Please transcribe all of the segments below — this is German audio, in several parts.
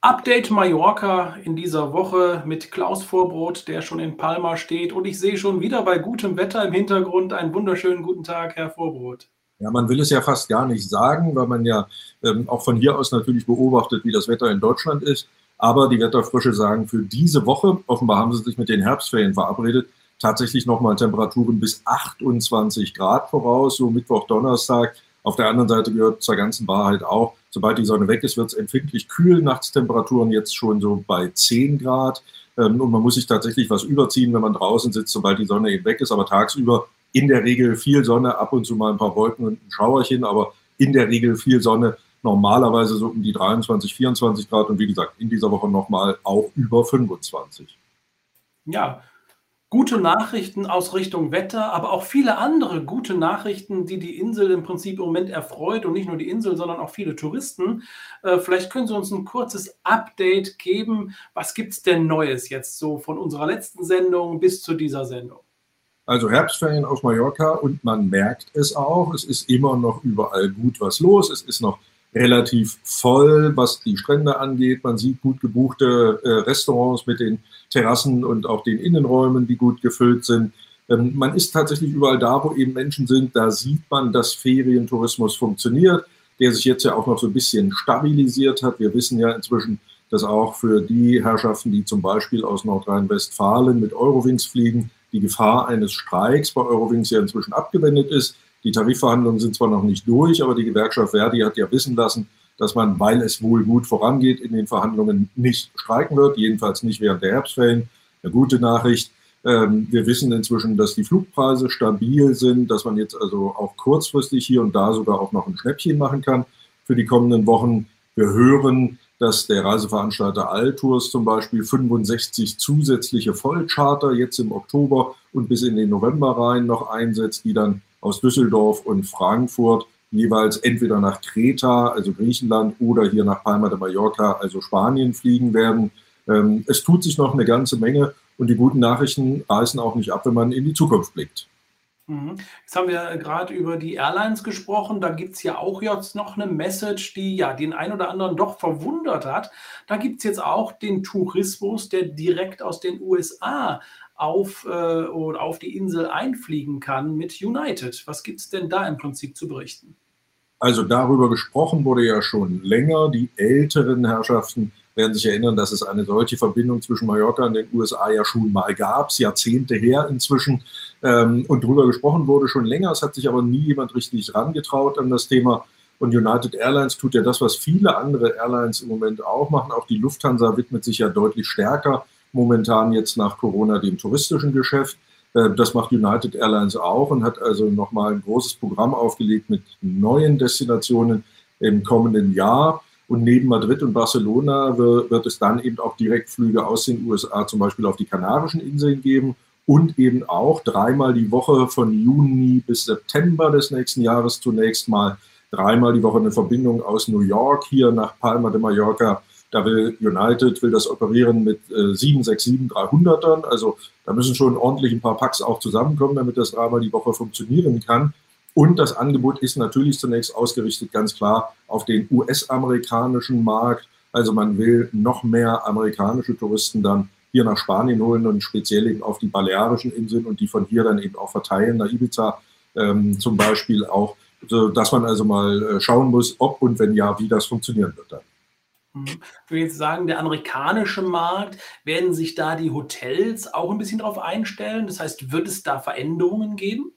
Update Mallorca in dieser Woche mit Klaus Vorbrot, der schon in Palma steht. Und ich sehe schon wieder bei gutem Wetter im Hintergrund einen wunderschönen guten Tag, Herr Vorbrot. Ja, man will es ja fast gar nicht sagen, weil man ja ähm, auch von hier aus natürlich beobachtet, wie das Wetter in Deutschland ist. Aber die Wetterfrische sagen, für diese Woche, offenbar haben sie sich mit den Herbstferien verabredet, tatsächlich nochmal Temperaturen bis 28 Grad voraus, so Mittwoch, Donnerstag. Auf der anderen Seite gehört zur ganzen Wahrheit auch, sobald die Sonne weg ist, wird es empfindlich kühl. Nachtstemperaturen jetzt schon so bei 10 Grad. Ähm, und man muss sich tatsächlich was überziehen, wenn man draußen sitzt, sobald die Sonne eben weg ist. Aber tagsüber in der Regel viel Sonne, ab und zu mal ein paar Wolken und ein Schauerchen, aber in der Regel viel Sonne. Normalerweise so um die 23, 24 Grad und wie gesagt, in dieser Woche nochmal auch über 25. Ja, gute Nachrichten aus Richtung Wetter, aber auch viele andere gute Nachrichten, die die Insel im Prinzip im Moment erfreut und nicht nur die Insel, sondern auch viele Touristen. Äh, vielleicht können Sie uns ein kurzes Update geben. Was gibt es denn Neues jetzt so von unserer letzten Sendung bis zu dieser Sendung? Also Herbstferien auf Mallorca und man merkt es auch, es ist immer noch überall gut was los, es ist noch relativ voll, was die Strände angeht. Man sieht gut gebuchte äh, Restaurants mit den Terrassen und auch den Innenräumen, die gut gefüllt sind. Ähm, man ist tatsächlich überall da, wo eben Menschen sind. Da sieht man, dass Ferientourismus funktioniert, der sich jetzt ja auch noch so ein bisschen stabilisiert hat. Wir wissen ja inzwischen, dass auch für die Herrschaften, die zum Beispiel aus Nordrhein-Westfalen mit Eurowings fliegen, die Gefahr eines Streiks bei Eurowings ja inzwischen abgewendet ist. Die Tarifverhandlungen sind zwar noch nicht durch, aber die Gewerkschaft Verdi hat ja wissen lassen, dass man, weil es wohl gut vorangeht, in den Verhandlungen nicht streiken wird, jedenfalls nicht während der Herbstferien. Eine gute Nachricht. Ähm, wir wissen inzwischen, dass die Flugpreise stabil sind, dass man jetzt also auch kurzfristig hier und da sogar auch noch ein Schnäppchen machen kann für die kommenden Wochen. Wir hören, dass der Reiseveranstalter Altours zum Beispiel 65 zusätzliche Vollcharter jetzt im Oktober und bis in den November rein noch einsetzt, die dann aus Düsseldorf und Frankfurt jeweils entweder nach Kreta, also Griechenland, oder hier nach Palma de Mallorca, also Spanien, fliegen werden. Ähm, es tut sich noch eine ganze Menge und die guten Nachrichten reißen auch nicht ab, wenn man in die Zukunft blickt. Mhm. Jetzt haben wir gerade über die Airlines gesprochen. Da gibt es ja auch jetzt noch eine Message, die ja den einen oder anderen doch verwundert hat. Da gibt es jetzt auch den Tourismus, der direkt aus den USA auf, äh, auf die Insel einfliegen kann mit United. Was gibt es denn da im Prinzip zu berichten? Also darüber gesprochen wurde ja schon länger. Die älteren Herrschaften werden sich erinnern, dass es eine solche Verbindung zwischen Mallorca und den USA ja schon mal gab, Jahrzehnte her inzwischen. Ähm, und darüber gesprochen wurde schon länger. Es hat sich aber nie jemand richtig rangetraut an das Thema. Und United Airlines tut ja das, was viele andere Airlines im Moment auch machen. Auch die Lufthansa widmet sich ja deutlich stärker momentan jetzt nach Corona dem touristischen Geschäft. Äh, das macht United Airlines auch und hat also nochmal ein großes Programm aufgelegt mit neuen Destinationen im kommenden Jahr. Und neben Madrid und Barcelona wird es dann eben auch Direktflüge aus den USA zum Beispiel auf die Kanarischen Inseln geben und eben auch dreimal die Woche von Juni bis September des nächsten Jahres zunächst mal dreimal die Woche eine Verbindung aus New York hier nach Palma de Mallorca da will United, will das operieren mit äh, 767 300ern. Also da müssen schon ordentlich ein paar Packs auch zusammenkommen, damit das dreimal die Woche funktionieren kann. Und das Angebot ist natürlich zunächst ausgerichtet ganz klar auf den US-amerikanischen Markt. Also man will noch mehr amerikanische Touristen dann hier nach Spanien holen und speziell eben auf die Balearischen Inseln und die von hier dann eben auch verteilen, nach Ibiza ähm, zum Beispiel auch, so dass man also mal äh, schauen muss, ob und wenn ja, wie das funktionieren wird dann. Mhm. Ich würde jetzt sagen, der amerikanische Markt, werden sich da die Hotels auch ein bisschen darauf einstellen? Das heißt, wird es da Veränderungen geben?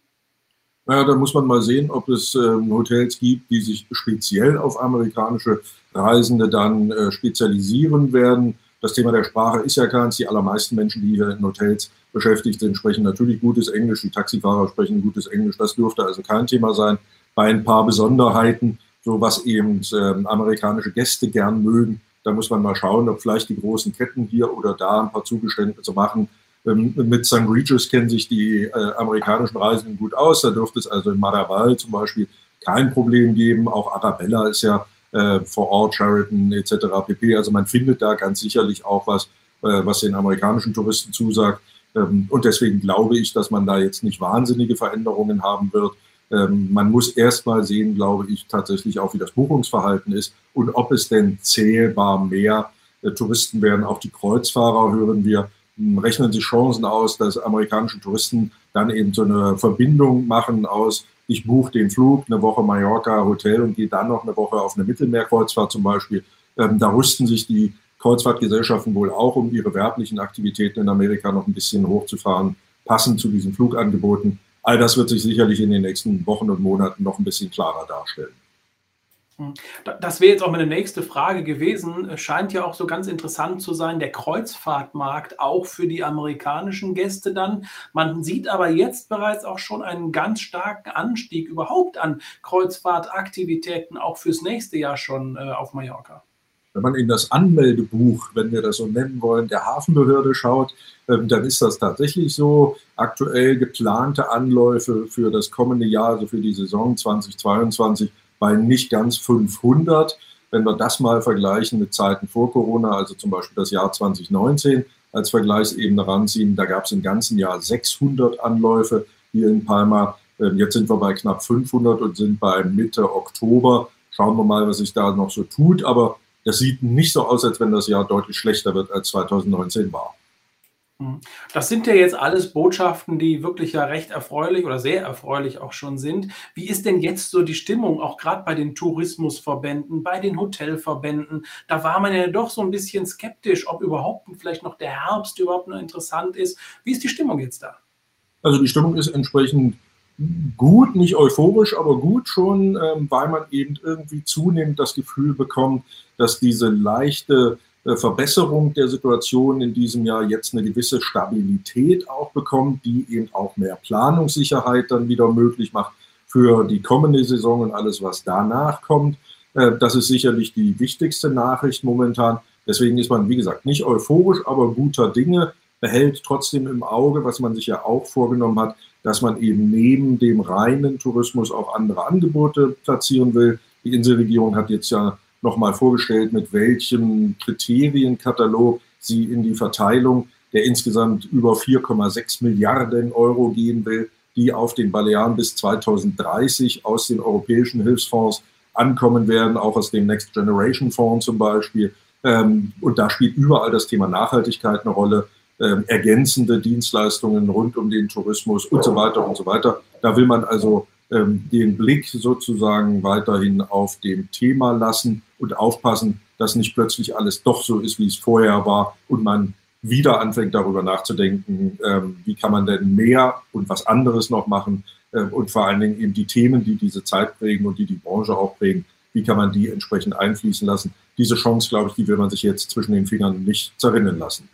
Naja, da muss man mal sehen, ob es ähm, Hotels gibt, die sich speziell auf amerikanische Reisende dann äh, spezialisieren werden. Das Thema der Sprache ist ja keins. Die allermeisten Menschen, die hier in Hotels beschäftigt sind, sprechen natürlich gutes Englisch. Die Taxifahrer sprechen gutes Englisch. Das dürfte also kein Thema sein. Bei ein paar Besonderheiten so was eben ähm, amerikanische Gäste gern mögen. Da muss man mal schauen, ob vielleicht die großen Ketten hier oder da ein paar Zugeständnisse machen. Ähm, mit St. Regis kennen sich die äh, amerikanischen Reisenden gut aus. Da dürfte es also in Maraval zum Beispiel kein Problem geben. Auch Arabella ist ja äh, vor Ort, Sheraton etc. pp. Also man findet da ganz sicherlich auch was, äh, was den amerikanischen Touristen zusagt. Ähm, und deswegen glaube ich, dass man da jetzt nicht wahnsinnige Veränderungen haben wird. Ähm, man muss erst mal sehen, glaube ich, tatsächlich auch, wie das Buchungsverhalten ist und ob es denn zählbar mehr äh, Touristen werden, auch die Kreuzfahrer hören wir, hm, rechnen sich Chancen aus, dass amerikanische Touristen dann eben so eine Verbindung machen aus, ich buche den Flug, eine Woche Mallorca Hotel und gehe dann noch eine Woche auf eine Mittelmeerkreuzfahrt zum Beispiel. Ähm, da rüsten sich die Kreuzfahrtgesellschaften wohl auch, um ihre werblichen Aktivitäten in Amerika noch ein bisschen hochzufahren, passend zu diesen Flugangeboten. All das wird sich sicherlich in den nächsten Wochen und Monaten noch ein bisschen klarer darstellen. Hm. Das wäre jetzt auch meine nächste Frage gewesen. Es scheint ja auch so ganz interessant zu sein, der Kreuzfahrtmarkt auch für die amerikanischen Gäste dann. Man sieht aber jetzt bereits auch schon einen ganz starken Anstieg überhaupt an Kreuzfahrtaktivitäten, auch fürs nächste Jahr schon äh, auf Mallorca. Wenn man in das Anmeldebuch, wenn wir das so nennen wollen, der Hafenbehörde schaut, ähm, dann ist das tatsächlich so. Aktuell geplante Anläufe für das kommende Jahr, also für die Saison 2022, bei nicht ganz 500. Wenn wir das mal vergleichen mit Zeiten vor Corona, also zum Beispiel das Jahr 2019 als Vergleichsebene ranziehen, da gab es im ganzen Jahr 600 Anläufe hier in Palma. Ähm, jetzt sind wir bei knapp 500 und sind bei Mitte Oktober. Schauen wir mal, was sich da noch so tut. Aber das sieht nicht so aus, als wenn das Jahr deutlich schlechter wird, als 2019 war. Hm. Das sind ja jetzt alles Botschaften, die wirklich ja recht erfreulich oder sehr erfreulich auch schon sind. Wie ist denn jetzt so die Stimmung, auch gerade bei den Tourismusverbänden, bei den Hotelverbänden? Da war man ja doch so ein bisschen skeptisch, ob überhaupt vielleicht noch der Herbst überhaupt noch interessant ist. Wie ist die Stimmung jetzt da? Also die Stimmung ist entsprechend gut, nicht euphorisch, aber gut schon, ähm, weil man eben irgendwie zunehmend das Gefühl bekommt, dass diese leichte äh, Verbesserung der Situation in diesem Jahr jetzt eine gewisse Stabilität auch bekommt, die eben auch mehr Planungssicherheit dann wieder möglich macht für die kommende Saison und alles, was danach kommt. Äh, das ist sicherlich die wichtigste Nachricht momentan. Deswegen ist man, wie gesagt, nicht euphorisch, aber guter Dinge, behält trotzdem im Auge, was man sich ja auch vorgenommen hat, dass man eben neben dem reinen Tourismus auch andere Angebote platzieren will. Die Inselregierung hat jetzt ja nochmal vorgestellt, mit welchem Kriterienkatalog sie in die Verteilung der insgesamt über 4,6 Milliarden Euro gehen will, die auf den Balearen bis 2030 aus den europäischen Hilfsfonds ankommen werden, auch aus dem Next Generation Fonds zum Beispiel. Ähm, und da spielt überall das Thema Nachhaltigkeit eine Rolle äh, ergänzende Dienstleistungen rund um den Tourismus und so weiter und so weiter. Da will man also ähm, den Blick sozusagen weiterhin auf dem Thema lassen und aufpassen, dass nicht plötzlich alles doch so ist, wie es vorher war und man wieder anfängt darüber nachzudenken, ähm, wie kann man denn mehr und was anderes noch machen und vor allen Dingen eben die Themen, die diese Zeit prägen und die die Branche auch prägen, wie kann man die entsprechend einfließen lassen. Diese Chance, glaube ich, die will man sich jetzt zwischen den Fingern nicht zerrinnen lassen.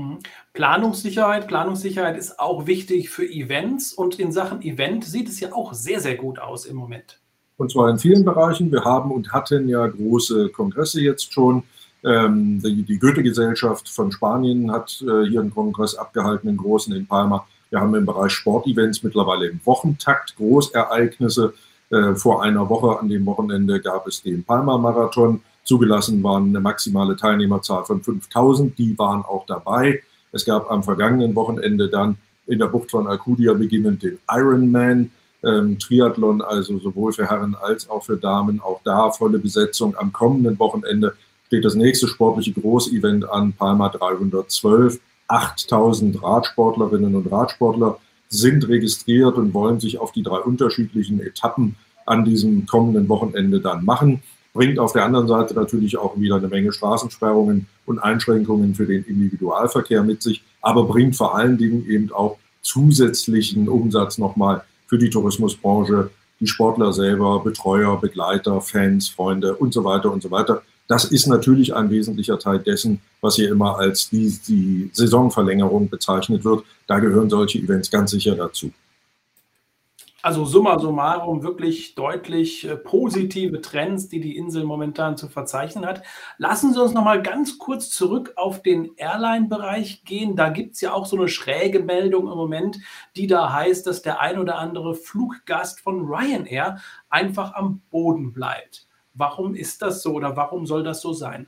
Mhm. Planungssicherheit. Planungssicherheit ist auch wichtig für Events und in Sachen Event sieht es ja auch sehr, sehr gut aus im Moment. Und zwar in vielen Bereichen. Wir haben und hatten ja große Kongresse jetzt schon. Ähm, die, die Goethe-Gesellschaft von Spanien hat äh, hier einen Kongress abgehalten, einen großen in Palma. Wir haben im Bereich Sportevents mittlerweile im Wochentakt Großereignisse. Äh, vor einer Woche an dem Wochenende gab es den Palma-Marathon. Zugelassen waren eine maximale Teilnehmerzahl von 5000, die waren auch dabei. Es gab am vergangenen Wochenende dann in der Bucht von Alcudia beginnend den Ironman. Ähm, Triathlon, also sowohl für Herren als auch für Damen, auch da volle Besetzung. Am kommenden Wochenende steht das nächste sportliche Großevent an, Palma 312. 8000 Radsportlerinnen und Radsportler sind registriert und wollen sich auf die drei unterschiedlichen Etappen an diesem kommenden Wochenende dann machen bringt auf der anderen Seite natürlich auch wieder eine Menge Straßensperrungen und Einschränkungen für den Individualverkehr mit sich, aber bringt vor allen Dingen eben auch zusätzlichen Umsatz nochmal für die Tourismusbranche, die Sportler selber, Betreuer, Begleiter, Fans, Freunde und so weiter und so weiter. Das ist natürlich ein wesentlicher Teil dessen, was hier immer als die, die Saisonverlängerung bezeichnet wird. Da gehören solche Events ganz sicher dazu. Also summa summarum wirklich deutlich äh, positive Trends, die die Insel momentan zu verzeichnen hat. Lassen Sie uns noch mal ganz kurz zurück auf den Airline-Bereich gehen. Da gibt es ja auch so eine schräge Meldung im Moment, die da heißt, dass der ein oder andere Fluggast von Ryanair einfach am Boden bleibt. Warum ist das so oder warum soll das so sein?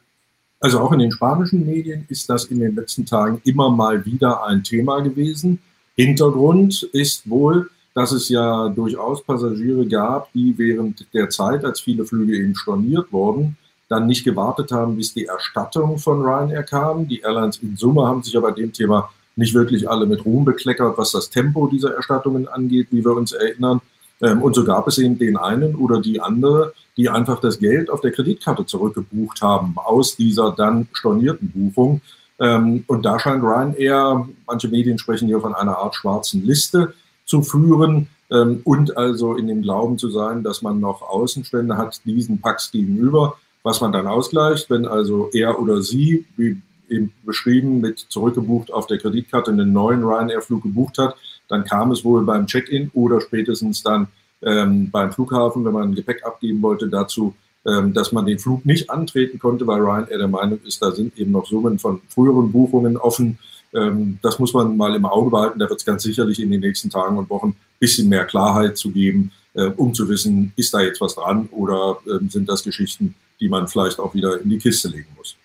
Also auch in den spanischen Medien ist das in den letzten Tagen immer mal wieder ein Thema gewesen. Hintergrund ist wohl, dass es ja durchaus Passagiere gab, die während der Zeit, als viele Flüge eben storniert wurden, dann nicht gewartet haben, bis die Erstattung von Ryanair kam. Die Airlines in Summe haben sich aber dem Thema nicht wirklich alle mit Ruhm bekleckert, was das Tempo dieser Erstattungen angeht, wie wir uns erinnern. Ähm, und so gab es eben den einen oder die andere, die einfach das Geld auf der Kreditkarte zurückgebucht haben aus dieser dann stornierten Buchung. Ähm, und da scheint Ryanair, manche Medien sprechen hier von einer Art schwarzen Liste zu führen ähm, und also in dem Glauben zu sein, dass man noch Außenstände hat diesen Pax gegenüber, was man dann ausgleicht, wenn also er oder sie, wie eben beschrieben, mit zurückgebucht auf der Kreditkarte einen neuen Ryanair-Flug gebucht hat, dann kam es wohl beim Check-in oder spätestens dann ähm, beim Flughafen, wenn man Gepäck abgeben wollte, dazu, ähm, dass man den Flug nicht antreten konnte, weil Ryanair der Meinung ist, da sind eben noch Summen von früheren Buchungen offen. Ähm, das muss man mal im Auge behalten. Da wird es ganz sicherlich in den nächsten Tagen und Wochen ein bisschen mehr Klarheit zu geben, äh, um zu wissen, ist da jetzt was dran oder äh, sind das Geschichten, die man vielleicht auch wieder in die Kiste legen muss.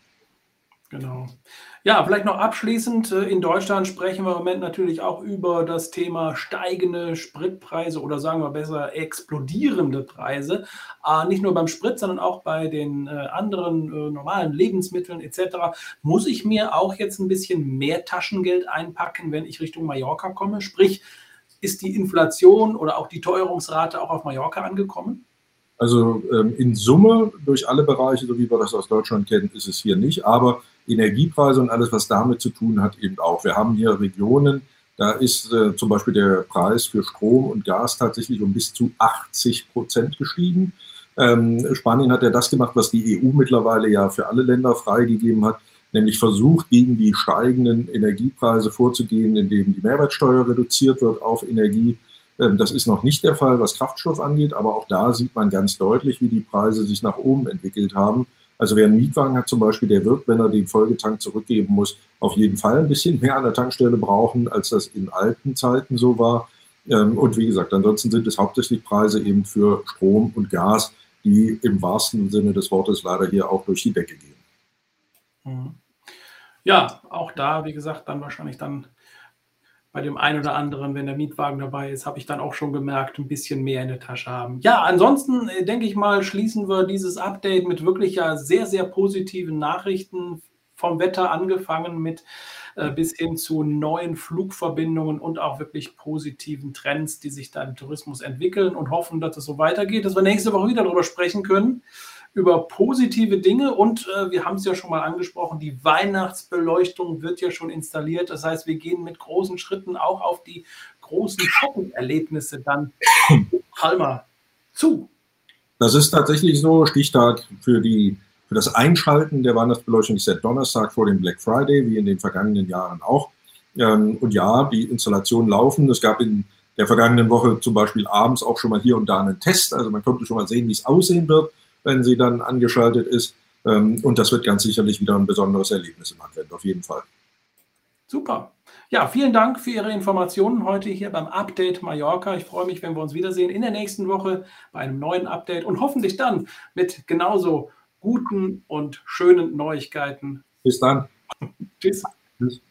Genau. Ja, vielleicht noch abschließend. Äh, in Deutschland sprechen wir im Moment natürlich auch über das Thema steigende Spritpreise oder sagen wir besser explodierende Preise. Äh, nicht nur beim Sprit, sondern auch bei den äh, anderen normalen Lebensmitteln etc. Muss ich mir auch jetzt ein bisschen mehr Taschengeld einpacken, wenn ich Richtung Mallorca komme? Sprich, ist die Inflation oder auch die Teuerungsrate auch auf Mallorca angekommen? Also ähm, in Summe durch alle Bereiche, so wie wir das aus Deutschland kennen, ist es hier nicht. Aber Energiepreise und alles, was damit zu tun hat, eben auch. Wir haben hier Regionen, da ist äh, zum Beispiel der Preis für Strom und Gas tatsächlich um bis zu 80 Prozent gestiegen. Ähm, Spanien hat ja das gemacht, was die EU mittlerweile ja für alle Länder freigegeben hat, nämlich versucht, gegen die steigenden Energiepreise vorzugehen, indem die Mehrwertsteuer reduziert wird auf Energie. Ähm, das ist noch nicht der Fall, was Kraftstoff angeht, aber auch da sieht man ganz deutlich, wie die Preise sich nach oben entwickelt haben. Also wer einen Mietwagen hat zum Beispiel, der wird, wenn er den Folgetank zurückgeben muss, auf jeden Fall ein bisschen mehr an der Tankstelle brauchen, als das in alten Zeiten so war. Ähm, und wie gesagt, ansonsten sind es hauptsächlich Preise eben für Strom und Gas, die im wahrsten Sinne des Wortes leider hier auch durch die Decke gehen. Mhm. Ja, auch da, wie gesagt, dann wahrscheinlich dann bei dem einen oder anderen, wenn der Mietwagen dabei ist, habe ich dann auch schon gemerkt, ein bisschen mehr in der Tasche haben. Ja, ansonsten äh, denke ich mal, schließen wir dieses Update mit wirklich ja sehr, sehr positiven Nachrichten vom Wetter angefangen mit äh, bis hin zu neuen Flugverbindungen und auch wirklich positiven Trends, die sich da im Tourismus entwickeln und hoffen, dass es so weitergeht, dass wir nächste Woche wieder darüber sprechen können über positive Dinge und äh, wir haben es ja schon mal angesprochen, die Weihnachtsbeleuchtung wird ja schon installiert. Das heißt, wir gehen mit großen Schritten auch auf die großen Shopping-Erlebnisse dann Palmer zu. Das ist tatsächlich so. Stichtag für, die, für das Einschalten der Weihnachtsbeleuchtung ist der Donnerstag vor dem Black Friday, wie in den vergangenen Jahren auch. Ähm, und ja, die Installationen laufen. Es gab in der vergangenen Woche zum Beispiel abends auch schon mal hier und da einen Test. Also man konnte schon mal sehen, wie es aussehen wird wenn sie dann angeschaltet ist. Ähm, und das wird ganz sicherlich wieder ein besonderes Erlebnis im Advent, auf jeden Fall. Super. Ja, vielen Dank für Ihre Informationen heute hier beim Update Mallorca. Ich freue mich, wenn wir uns wiedersehen in der nächsten Woche bei einem neuen Update und hoffentlich dann mit genauso guten und schönen Neuigkeiten. Bis dann. Tschüss. Tschüss.